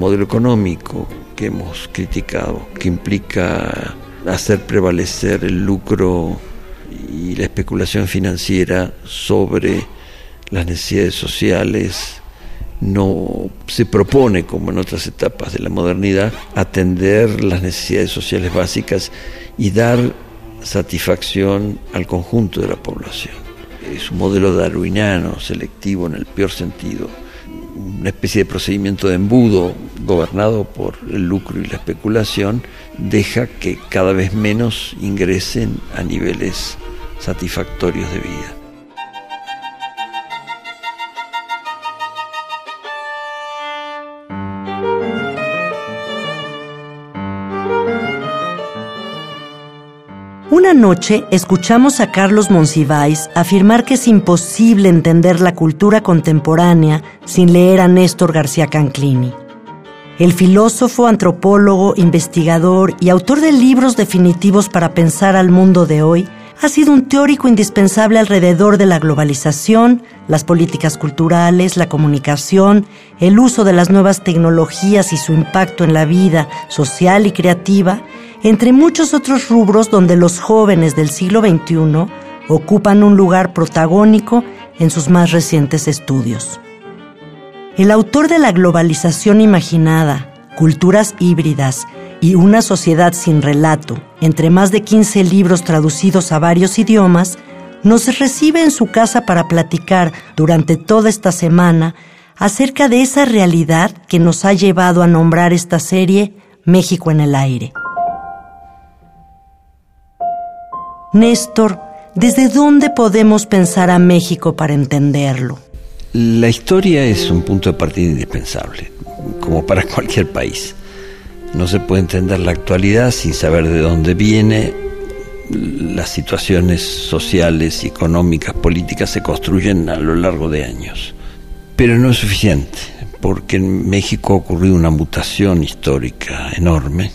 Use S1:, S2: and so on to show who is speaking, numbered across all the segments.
S1: Modelo económico que hemos criticado, que implica hacer prevalecer el lucro y la especulación financiera sobre las necesidades sociales, no se propone, como en otras etapas de la modernidad, atender las necesidades sociales básicas y dar satisfacción al conjunto de la población. Es un modelo darwiniano, selectivo en el peor sentido, una especie de procedimiento de embudo gobernado por el lucro y la especulación, deja que cada vez menos ingresen a niveles satisfactorios de vida.
S2: Una noche escuchamos a Carlos Monsiváis afirmar que es imposible entender la cultura contemporánea sin leer a Néstor García Canclini. El filósofo, antropólogo, investigador y autor de libros definitivos para pensar al mundo de hoy, ha sido un teórico indispensable alrededor de la globalización, las políticas culturales, la comunicación, el uso de las nuevas tecnologías y su impacto en la vida social y creativa, entre muchos otros rubros donde los jóvenes del siglo XXI ocupan un lugar protagónico en sus más recientes estudios. El autor de La globalización imaginada, Culturas híbridas y Una sociedad sin relato, entre más de 15 libros traducidos a varios idiomas, nos recibe en su casa para platicar durante toda esta semana acerca de esa realidad que nos ha llevado a nombrar esta serie México en el aire. Néstor, ¿desde dónde podemos pensar a México para entenderlo?
S1: La historia es un punto de partida indispensable, como para cualquier país. No se puede entender la actualidad sin saber de dónde viene. Las situaciones sociales, económicas, políticas se construyen a lo largo de años. Pero no es suficiente, porque en México ha ocurrido una mutación histórica enorme,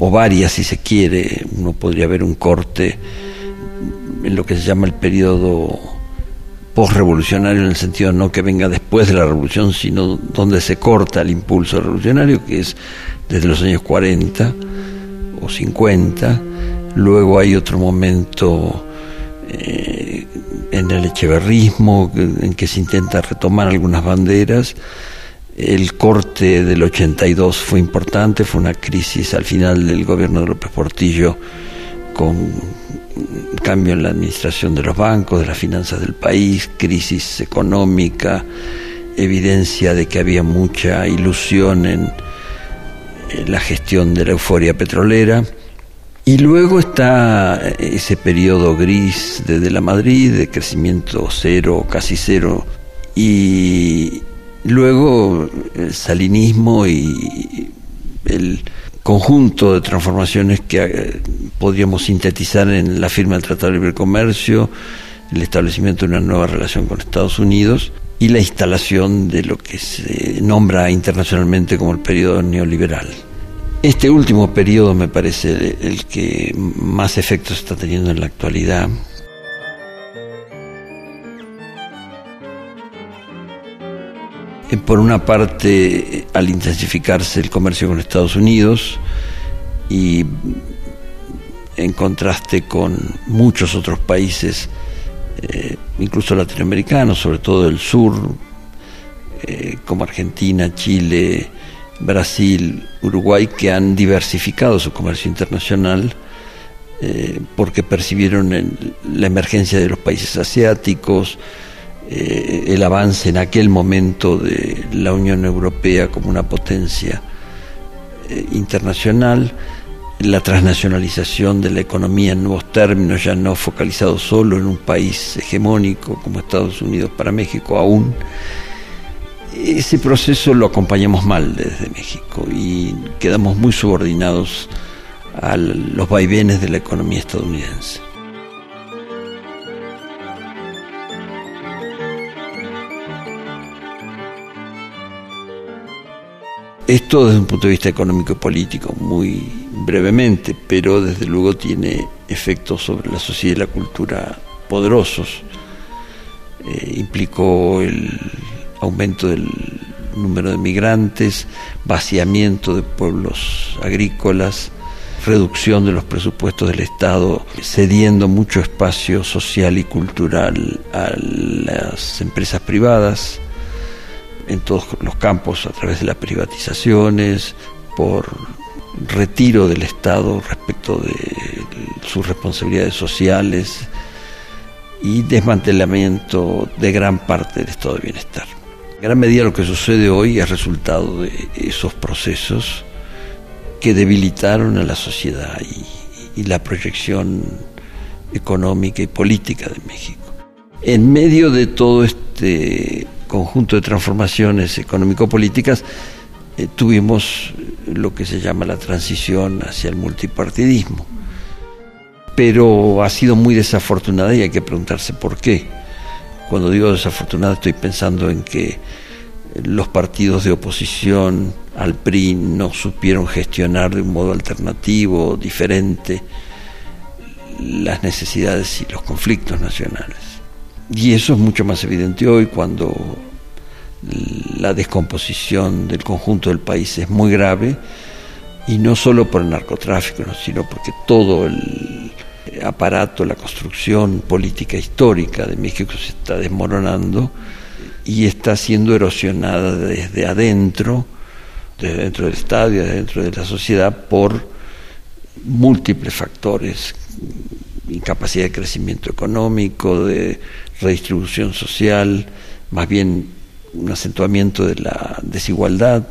S1: o varias si se quiere. Uno podría ver un corte en lo que se llama el periodo postrevolucionario en el sentido no que venga después de la revolución, sino donde se corta el impulso revolucionario, que es desde los años 40 o 50. Luego hay otro momento eh, en el echeverrismo en que se intenta retomar algunas banderas. El corte del 82 fue importante, fue una crisis al final del gobierno de López Portillo con cambio en la administración de los bancos, de las finanzas del país, crisis económica, evidencia de que había mucha ilusión en, la gestión de la euforia petrolera. Y luego está ese periodo gris desde la Madrid, de crecimiento cero, casi cero, y luego el salinismo y el conjunto de transformaciones que eh, podríamos sintetizar en la firma del Tratado de Libre Comercio, el establecimiento de una nueva relación con Estados Unidos y la instalación de lo que se nombra internacionalmente como el periodo neoliberal. Este último periodo me parece el que más efectos está teniendo en la actualidad por una parte, al intensificarse el comercio con Estados Unidos y en contraste con muchos otros países, eh, incluso latinoamericanos, sobre todo del sur, eh, como Argentina, Chile, Brasil, Uruguay, que han diversificado su comercio internacional porque percibieron la emergencia de los países asiáticos, eh, el avance en aquel momento de la Unión Europea como una potencia eh, internacional, la transnacionalización de la economía en nuevos términos, ya no focalizado solo en un país hegemónico como Estados Unidos para México aún. Ese proceso lo acompañamos mal desde México y quedamos muy subordinados a los vaivenes de la economía estadounidense. Esto desde un punto de vista económico y político, muy brevemente, pero desde luego tiene efectos sobre la sociedad y la cultura poderosos. Eh, implicó el aumento del número de migrantes, vaciamiento de pueblos agrícolas, reducción de los presupuestos del Estado, cediendo mucho espacio social y cultural a las empresas privadas en todos los campos a través de las privatizaciones, por retiro del Estado respecto de sus responsabilidades sociales y desmantelamiento de gran parte del estado de bienestar. En gran medida lo que sucede hoy es resultado de esos procesos que debilitaron a la sociedad y, y la proyección económica y política de México. En medio de todo este conjunto de transformaciones económico-políticas, eh, tuvimos lo que se llama la transición hacia el multipartidismo. Pero ha sido muy desafortunada y hay que preguntarse por qué. Cuando digo desafortunada estoy pensando en que los partidos de oposición al PRI no supieron gestionar de un modo alternativo, diferente, las necesidades y los conflictos nacionales. Y eso es mucho más evidente hoy cuando la descomposición del conjunto del país es muy grave y no solo por el narcotráfico, sino porque todo el aparato, la construcción política histórica de México se está desmoronando y está siendo erosionada desde adentro, desde dentro del Estado y desde dentro de la sociedad por múltiples factores, incapacidad de crecimiento económico, de redistribución social, más bien un acentuamiento de la desigualdad,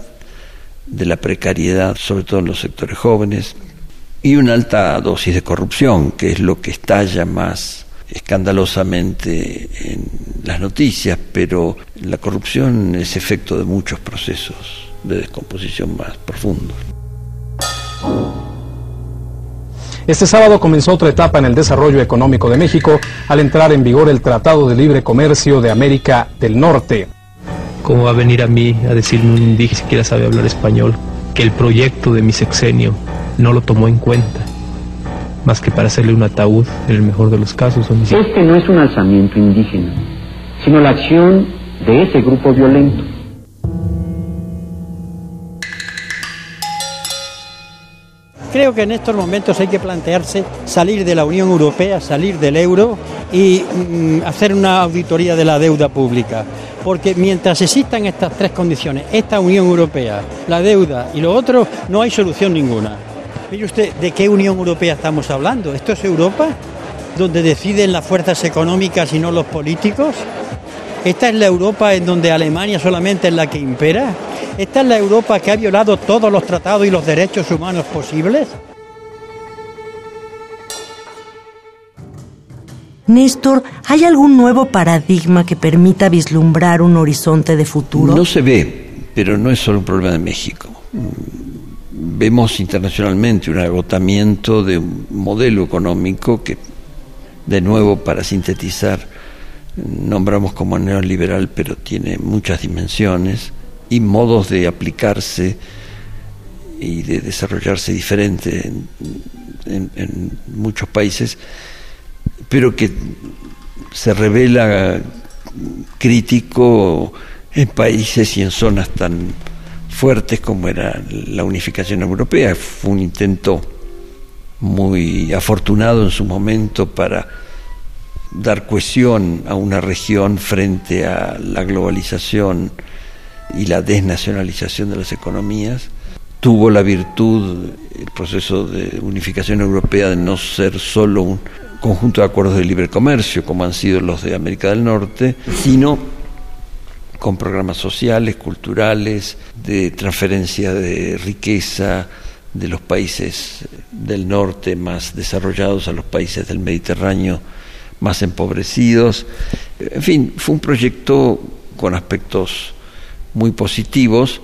S1: de la precariedad, sobre todo en los sectores jóvenes, y una alta dosis de corrupción, que es lo que estalla más escandalosamente en las noticias, pero la corrupción es efecto de muchos procesos de descomposición más profundos.
S3: Este sábado comenzó otra etapa en el desarrollo económico de México al entrar en vigor el Tratado de Libre Comercio de América del Norte.
S4: ¿Cómo va a venir a mí a decirme un indígena que siquiera sabe hablar español que el proyecto de mi sexenio no lo tomó en cuenta? Más que para hacerle un ataúd en el mejor de los casos.
S5: Este no es un alzamiento indígena, sino la acción de ese grupo violento
S6: Creo que en estos momentos hay que plantearse salir de la Unión Europea, salir del euro y mm, hacer una auditoría de la deuda pública. Porque mientras existan estas tres condiciones, esta Unión Europea, la deuda y lo otro, no hay solución ninguna. Mire usted, ¿de qué Unión Europea estamos hablando? ¿Esto es Europa? ¿Donde deciden las fuerzas económicas y no los políticos? ¿Esta es la Europa en donde Alemania solamente es la que impera? ¿Esta es la Europa que ha violado todos los tratados y los derechos humanos posibles?
S2: Néstor, ¿hay algún nuevo paradigma que permita vislumbrar un horizonte de futuro?
S1: No se ve, pero no es solo un problema de México. Vemos internacionalmente un agotamiento de un modelo económico que, de nuevo, para sintetizar, nombramos como neoliberal, pero tiene muchas dimensiones y modos de aplicarse y de desarrollarse diferente en, muchos países, pero que se revela crítico en países y en zonas tan fuertes como era la unificación europea. Fue un intento muy afortunado en su momento para dar cohesión a una región frente a la globalización y la desnacionalización de las economías, tuvo la virtud, el proceso de unificación europea, de no ser solo un conjunto de acuerdos de libre comercio, como han sido los de América del Norte, sino con programas sociales, culturales, de transferencia de riqueza, de los países del norte más desarrollados a los países del Mediterráneo más empobrecidos. En fin, fue un proyecto con aspectos muy positivos,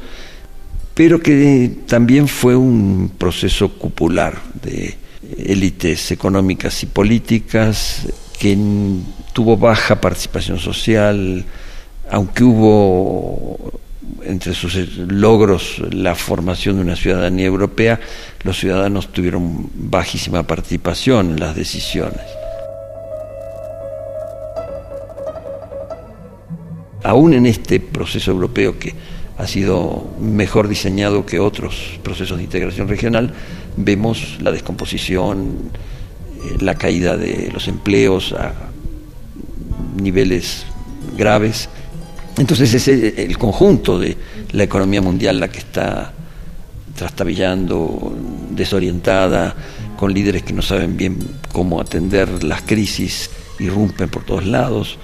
S1: pero que también fue un proceso cupular de élites económicas y políticas que tuvo baja participación social, aunque hubo entre sus logros la formación de una ciudadanía europea, los ciudadanos tuvieron bajísima participación en las decisiones. Aún en este proceso europeo que ha sido mejor diseñado que otros procesos de integración regional, vemos la descomposición, eh, la caída de los empleos a niveles graves entonces es el conjunto de la economía mundial la que está trastabillando, desorientada, con líderes que no saben bien cómo atender las crisis, irrumpen por todos lados.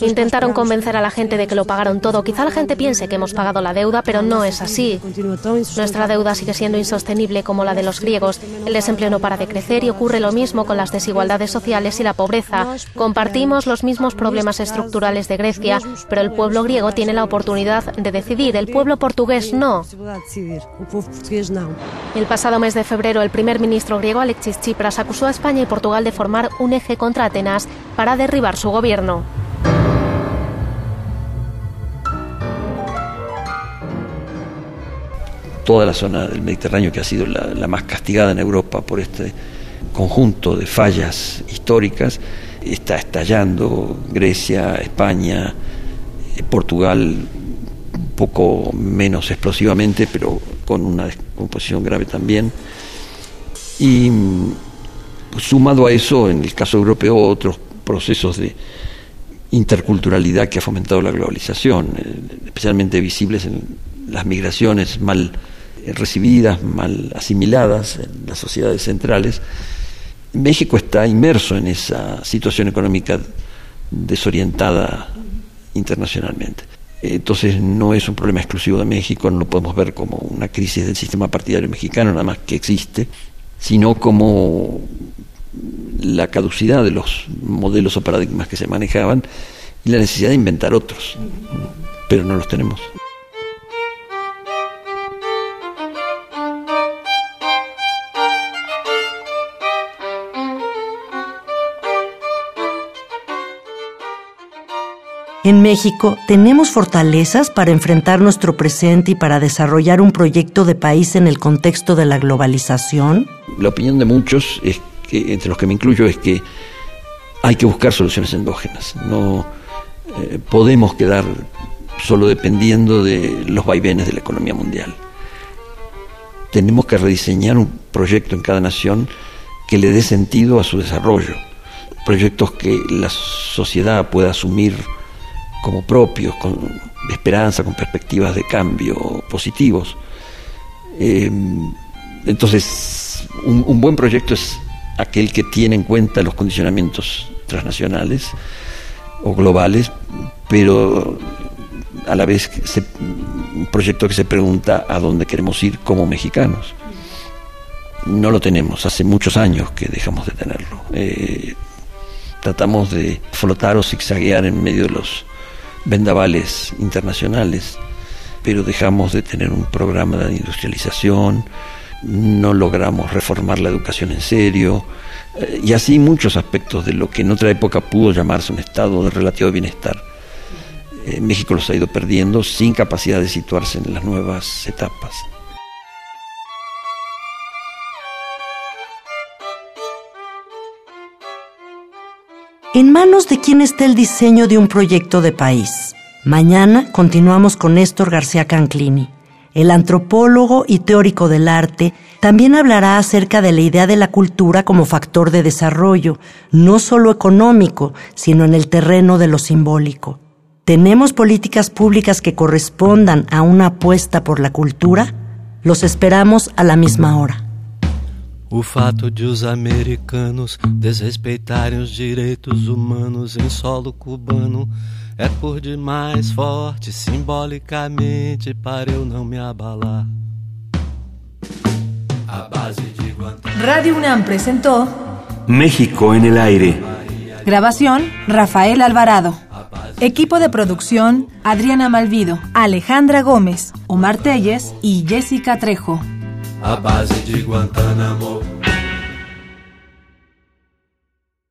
S7: Intentaron convencer a la gente de que lo pagaron todo. Quizá la gente piense que hemos pagado la deuda, pero no es así. Nuestra deuda sigue siendo insostenible como la de los griegos. El desempleo no para de crecer y ocurre lo mismo con las desigualdades sociales y la pobreza. Compartimos los mismos problemas estructurales de Grecia, pero el pueblo griego tiene la oportunidad de decidir, el pueblo portugués no. El pasado mes de febrero, el primer ministro griego Alexis Tsipras acusó a España y Portugal de formar un eje contra Atenas para derribar su gobierno.
S1: Toda la zona del Mediterráneo que ha sido la, más castigada en Europa por este conjunto de fallas históricas está estallando. Grecia, España, eh, Portugal, un poco menos explosivamente, pero con una descomposición grave también. Y pues, sumado a eso, en el caso europeo, otros procesos de interculturalidad que ha fomentado la globalización, eh, especialmente visibles en las migraciones mal eh, recibidas, mal asimiladas en las sociedades centrales. México está inmerso en esa situación económica desorientada internacionalmente. Entonces no es un problema exclusivo de México, no lo podemos ver como una crisis del sistema partidario mexicano, nada más que existe, sino como la caducidad de los modelos o paradigmas que se manejaban y la necesidad de inventar otros, pero no los tenemos.
S2: En México tenemos fortalezas para enfrentar nuestro presente y para desarrollar un proyecto de país en el contexto de la globalización.
S1: La opinión de muchos es entre los que me incluyo, es que hay que buscar soluciones endógenas. No eh, podemos quedar solo dependiendo de los vaivenes de la economía mundial. Tenemos que rediseñar un proyecto en cada nación que le dé sentido a su desarrollo, proyectos que la sociedad pueda asumir como propios, con esperanza, con perspectivas de cambio positivos. Eh, entonces, un buen proyecto es aquel que tiene en cuenta los condicionamientos transnacionales o globales, pero a la vez un proyecto que se pregunta a dónde queremos ir como mexicanos. No lo tenemos, hace muchos años que dejamos de tenerlo. Eh, tratamos de flotar o zigzaguear en medio de los vendavales internacionales, pero dejamos de tener un programa de industrialización, no logramos reformar la educación en serio, eh, y así muchos aspectos de lo que en otra época pudo llamarse un estado de relativo bienestar. Eh, México los ha ido perdiendo sin capacidad de situarse en las nuevas etapas.
S2: ¿En manos de quién está el diseño de un proyecto de país? Mañana continuamos con Néstor García Canclini el antropólogo y teórico del arte, también hablará acerca de la idea de la cultura como factor de desarrollo, no solo económico, sino en el terreno de lo simbólico. ¿Tenemos políticas públicas que correspondan a una apuesta por la cultura? Los esperamos a la misma hora.
S8: O fato de os americanos desrespeitarem os direitos humanos em solo cubano é por demais forte simbolicamente para eu não me abalar. A base de Guantanamo.
S9: Radio UNAM presentó
S10: México en el aire.
S9: Grabación Rafael Alvarado. Equipo de producción Adriana Malvido, Alejandra Gómez, Omar Telles y Jessica Trejo.
S8: A base de Guantanamo.